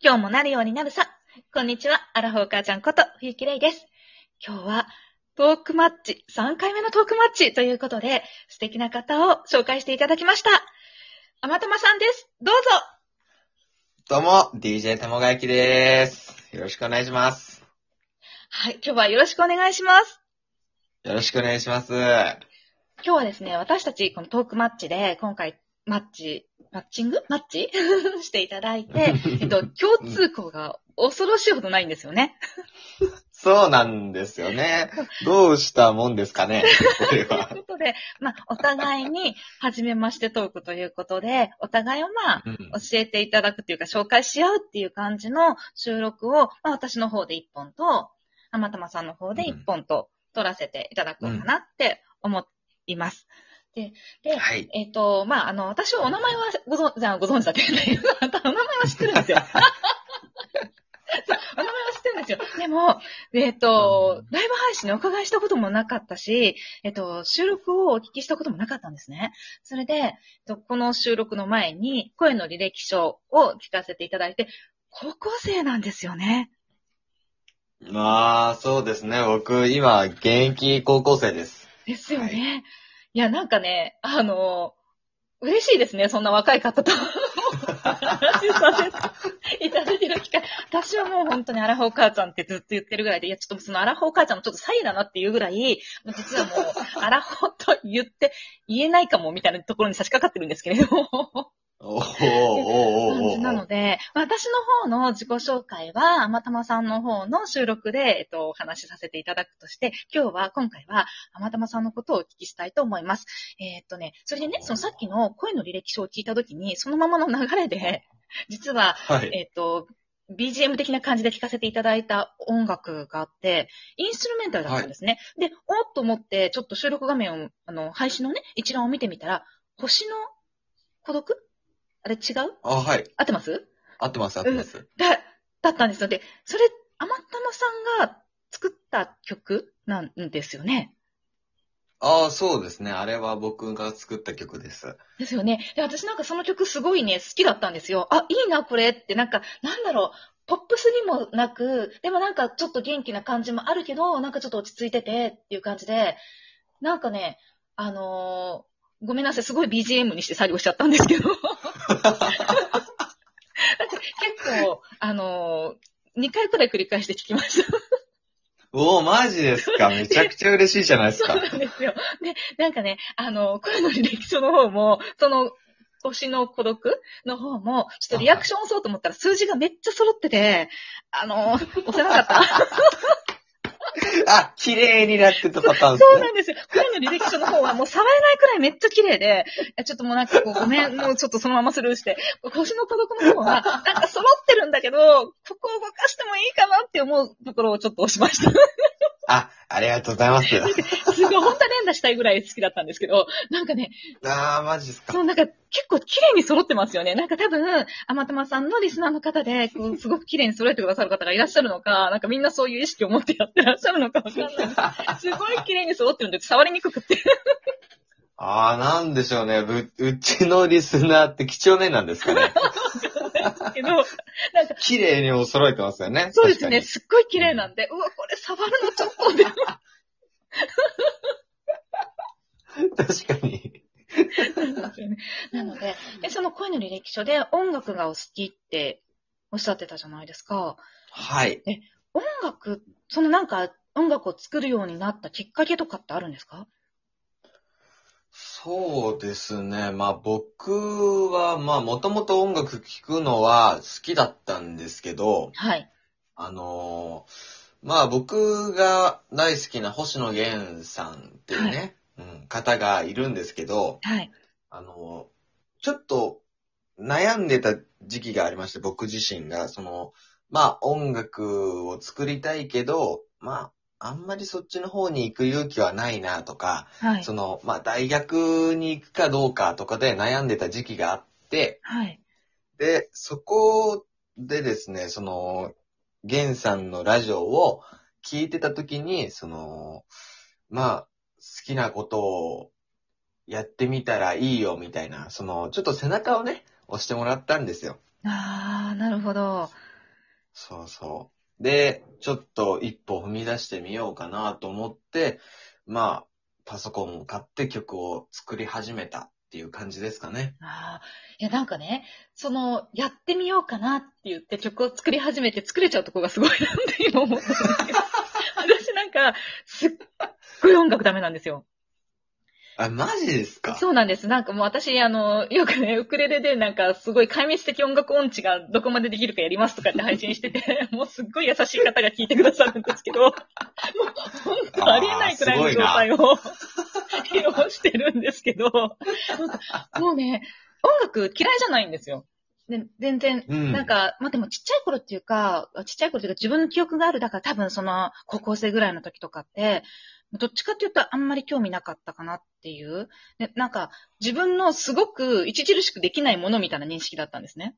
今日もなるようになるさ。こんにちは、アラフォー母ちゃんこと、冬木玲です。今日は、トークマッチ、3回目のトークマッチということで、素敵な方を紹介していただきました。あまたまさんです。どうぞどうも、DJ たもがゆきです。よろしくお願いします。はい、今日はよろしくお願いします。よろしくお願いします。今日はですね、私たちこのトークマッチで、今回、マッチ、マッチング？マッチ？していただいて、えっと、共通項が恐ろしいほどないんですよね。そうなんですよね。どうしたもんですかね、これ というは。ことで、まあ、お互いに、初めましてトークということで、お互いをまあ、うん教えていただくっていうか、紹介し合うっていう感じの収録を、まあ、私の方で1本と、あまたまさんの方で1本と撮らせていただこうかなって思います。で、で、はい。えっ、と、まあ、あの、私はお名前はご存、じゃあご存知だけど、お名前は知ってるんですよ。お名前は知ってるんですよ。でも、えっ、と、ライブ配信にお伺いしたこともなかったし、えっ、と、収録をお聞きしたこともなかったんですね。それで、えっとこの収録の前に、声の履歴書を聞かせていただいて、高校生なんですよね。まあ、そうですね。僕、今、現役高校生です。ですよね。い、いや、なんかね、あの、嬉しいですね、そんな若い方と。話させていただける機会。私はもう本当にアラフォー母ちゃんってずっと言ってるぐらいで、いや、ちょっとそのアラフォー母ちゃんのちょっとサイだなっていうぐらい、実はもう、アラフォーと言って、言えないかもみたいなところに差し掛かってるんですけれども。おーお感じなので、私の方の自己紹介は、あまたまさんの方の収録で、えっと、お話しさせていただくとして、今日は、今回は、あまたまさんのことをお聞きしたいと思います。えーっとね、それでね、そのさっきの声の履歴書を聞いたときに、そのままの流れで、実は、はい。えーっと、BGM 的な感じで聴かせていただいた音楽があって、インストゥルメンタルだったんですね。で、おっと思って、ちょっと収録画面を、あの、配信のね、一覧を見てみたら、星の孤独あれ違う？あ、はい。合ってます？合ってます、合ってます。だ、だったんですよ。で、それ、あまたまさんが作った曲なんですよね。ああ、そうですね。あれは僕が作った曲です。ですよね。で、私なんかその曲すごいね、好きだったんですよ。あ、いいな、これって、なんか、なんだろう、ポップスにもなく、でもなんかちょっと元気な感じもあるけど、なんかちょっと落ち着いててっていう感じで、なんかね、あのーごめんなさい、すごい BGM にして作業しちゃったんですけど。結構、あのー、2回くらい繰り返して聞きました。おー、マジですか？めちゃくちゃ嬉しいじゃないですかそう。なんですよ。で、なんかね、あの、声の履歴書の方も、その、星の孤独の方も、ちょっとリアクションを押そうと思ったら数字がめっちゃ揃ってて、あの、押せなかった。あ、綺麗になってたパターンですね。そうなんですよ。声の履歴書の方はもう触れないくらいめっちゃ綺麗で、ちょっともうなんかこうごめん、もうちょっとそのままスルーして、腰の孤独の方は、なんか揃ってるんだけど、ここを動かしてもいいかなって思うところをちょっと押しました。あ、ありがとうございます。すごい、本当は連打したいぐらい好きだったんですけど、なんかね、あー、マジですか。そう、なんか結構綺麗に揃ってますよね。なんか多分、あまたまさんのリスナーの方で、こうすごく綺麗に揃えてくださる方がいらっしゃるのか、なんかみんなそういう意識を持ってやってらっしゃるのかわかんないです。すごい綺麗に揃ってるんで、触りにくくって。あー、なんでしょうね。う、うちのリスナーって貴重面なんですかね。けど、なんか、綺麗にお揃えてますよね。そうですね、すっごい綺麗なんで、うわ、これ触るのちょっとで。確かに。確かに。なんですよねなのでで、その声の履歴書で音楽がお好きっておっしゃってたじゃないですか。はい。音楽、そのなんか音楽を作るようになったきっかけとかってあるんですか？そうですね。まあ僕は、まあもともと音楽聴くのは好きだったんですけど、はい。あのーまあ僕が大好きな星野源さんっていうね、うん、方がいるんですけど、はい。あのーちょっと悩んでた時期がありまして、僕自身が、その、まあ音楽を作りたいけど、まああんまりそっちの方に行く勇気はないなとか、はい。その、まあ、大学に行くかどうかとかで悩んでた時期があって、はい。で、そこでですね、その、ゲンさんのラジオを聞いてた時に、その、まあ、好きなことをやってみたらいいよみたいな、その、ちょっと背中をね、押してもらったんですよ。ああ、なるほど。そうそう。で、ちょっと一歩踏み出してみようかなと思って、まあ、パソコンを買って曲を作り始めたっていう感じですかね。ああ。いや、なんかね、その、やってみようかなって言って曲を作り始めて作れちゃうとこがすごいなって今思ったんですけど。私なんか、すっごい音楽ダメなんですよ。あ、マジですか？そうなんです。なんかもう私、あの、よくね、ウクレレでなんかすごい壊滅的音楽音痴がどこまでできるかやりますとかって配信してて、もうすっごい優しい方が聞いてくださるんですけど、もう本当ありえないくらいの状態を披露してるんですけど、もうね、音楽嫌いじゃないんですよ。で全然、うん。なんか、まあ、でもちっちゃい頃っていうか、ちっちゃい頃っていうか自分の記憶がある、だから多分その高校生ぐらいの時とかって、どっちかっていうとあんまり興味なかったかなっていう。でなんか、自分のすごく著しくできないものみたいな認識だったんですね。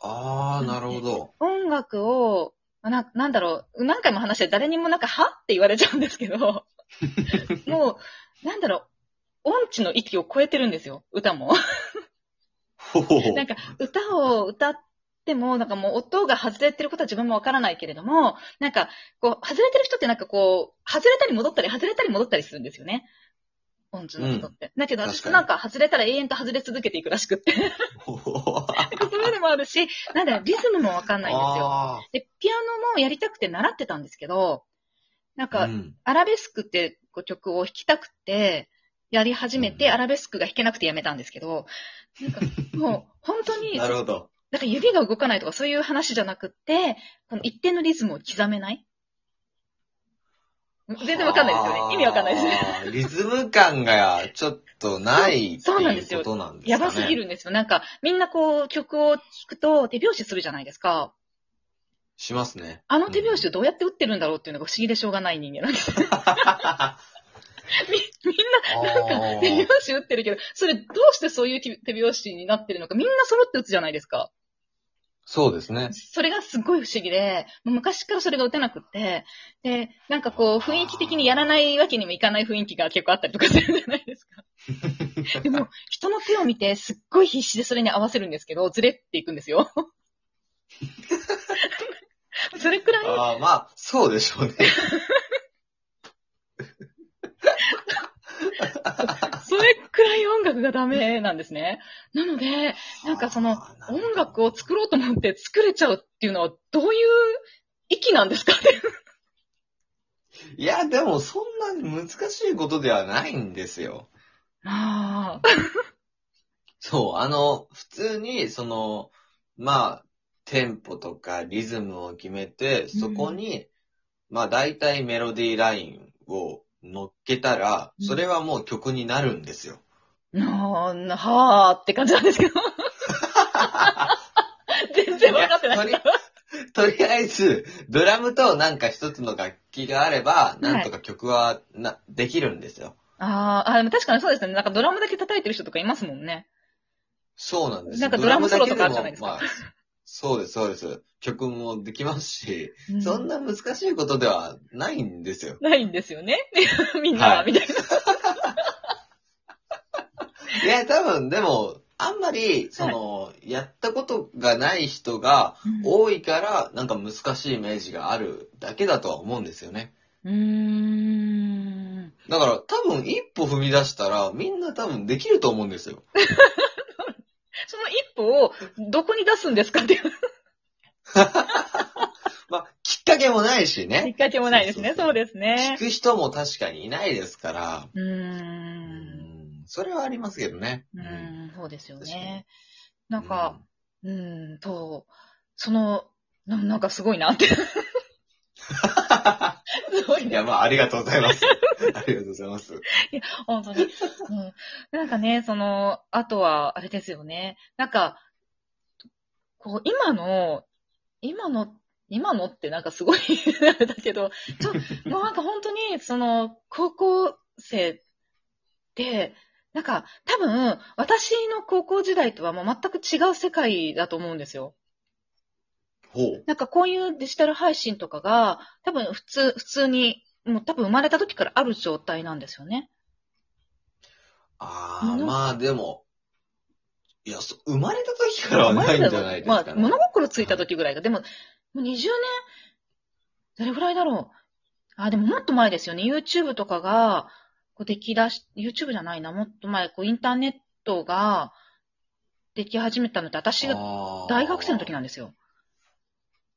あー、なるほど。音楽を、な、なんだろう、何回も話して誰にもなんか、はって言われちゃうんですけど、もう、なんだろう、音痴の域を超えてるんですよ、歌も。なんか、歌を歌っても、なんかもう音が外れてることは自分もわからないけれども、なんか、こう、外れてる人ってなんかこう、外れたり戻ったり、外れたり戻ったりするんですよね。音痴の人って。だけど、私なんか外れたら永遠と外れ続けていくらしくって。そういうのもあるし、なんだリズムもわかんないんですよ。あで、ピアノもやりたくて習ってたんですけど、なんーか、うんアラベスクって曲を弾きたくて、やり始めて、うんアラベスクが弾けなくてやめたんですけど、なんか、もう、本当に、なるほど。なんか指が動かないとかそういう話じゃなくって、この一定のリズムを刻めない？全然わかんないですよね。意味わかんないですね。リズム感がちょっとないってそうそうなんですよいうことなんですかね。やばすぎるんですよ。なんか、みんなこう曲を聴くと手拍子するじゃないですか。しますね。あの手拍子をどうやって打ってるんだろうっていうのが不思議でしょうがない人間なんです。みみんな、なんか手拍子打ってるけど、それどうしてそういう手拍子になってるのか、みんな揃って打つじゃないですか。そうですね。それがすっごい不思議で、昔からそれが打てなくって、で、なんかこう、雰囲気的にやらないわけにもいかない雰囲気が結構あったりとかするじゃないですか。でも、人の手を見て、すっごい必死でそれに合わせるんですけど、ずれっていくんですよ。それくらい、ああ、まあ、そうでしょうね。それくらい音楽がダメなんですね。なので、なんかその、音楽を作ろうと思って作れちゃうっていうのは、どういう域なんですかって。いや、でもそんなに難しいことではないんですよ。ああ。そう、あの、普通に、その、まあ、テンポとかリズムを決めて、そこに、まあ、大体メロディーラインを乗っけたら、うんそれはもう曲になるんですよ。なーはーって感じなんですけど。全然分かってない。とりあえず、ドラムとなんか一つの楽器があれば、なんとか曲はな、できるんですよ。あーあ、でも確かにそうですね。なんかドラムだけ叩いてる人とかいますもんね。そうなんですなんかドラムソロとかあるじゃないですかそうです、そうです。曲もできますし、うそんな難しいことではないんですよ。ないんですよね。みんなは、はいみたいな。いや、多分、でも、あんまり、その、やったことがない人が多いから、なんか難しいイメージがあるだけだとは思うんですよね。うーん。だから、多分、一歩踏み出したら、みんな多分できると思うんですよ。その一歩をどこに出すんですかっていう まあ、きっかけもないしきっね。かけもないですね。そうですね聞。く人も確かにいないですから、うんそれはありますけどね。うーん、そうですよね。なんか、うーん、と、その、ななんかすごいなって。すごいうん。いね。や、まあ、ありがとうございます。ありがとうございます。本当に。うん。なんかね、その、あとは、あれですよね。なんか、こう、今の、今の、今のってなんかすごい だけど、ちょ、もうなんか本当に、その、高校生って、なんか、多分、私の高校時代とはもう全く違う世界だと思うんですよ。ほう。なんかこういうデジタル配信とかが、多分普通、普通に、もう多分生まれた時からある状態なんですよね。ああ、物まあでも、いや、そ生まれた時からはないんじゃないですかね。まあ、物心ついた時ぐらいが、でも、もう20年、どれぐらいだろう？あ、でももっと前ですよね。YouTube とかが、こうできだし、YouTube じゃないな、もっと前、こうインターネットができ始めたのって、私が大学生の時なんですよ。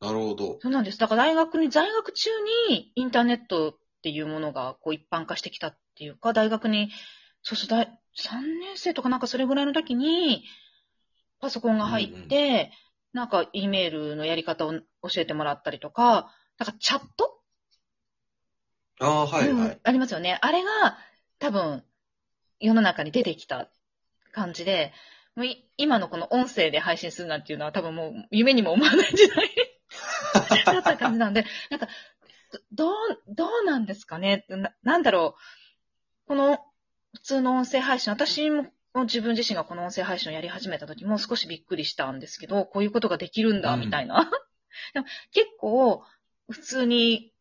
なるほど。そうなんです。だから大学に、在学中にインターネットっていうものがこう一般化してきたっていうか、大学に、そうそう、大3年生とかなんかそれぐらいの時に、パソコンが入って、なんか E メールのやり方を教えてもらったりとか、なんかチャットああ、はいうんはい。ありますよね。あれが多分世の中に出てきた感じで、もうい今のこの音声で配信するなんていうのは多分もう夢にも思わない時代 だった感じなんで、なんか、どどう、どうなんですかね？ななんだろう？この普通の音声配信、私も自分自身がこの音声配信をやり始めた時も少しびっくりしたんですけど、こういうことができるんだ、うんみたいな。でも結構、普通に、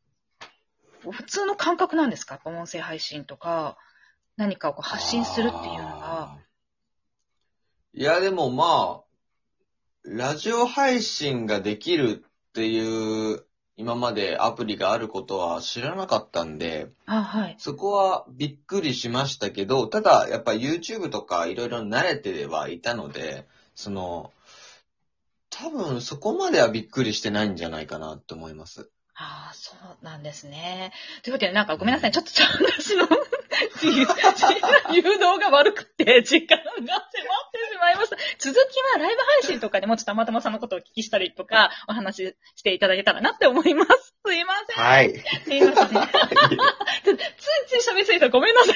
普通の感覚なんですか？音声配信とか、何かをこう発信するっていうのが。いや、でもまあ、ラジオ配信ができるっていう、今までアプリがあることは知らなかったんで、あ、はい。そこはびっくりしましたけど、ただ、やっぱ YouTube とかいろいろ慣れてはいたので、その、多分そこまではびっくりしてないんじゃないかなって思います。ああ、そうなんですね。というわけで、なんかごめんなさい。ちょっと私の誘導が悪くて、時間が迫ってしまいました。続きはライブ配信とかでもちょっとたまたまさんのことをお聞きしたりとか、お話ししていただけたらなって思います。すいません。はい。すいません。ついつい喋りすぎたらごめんなさい。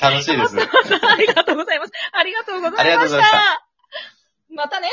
楽しいです。ありがとうございます。ありがとうございました。ありがとうございましたまたね。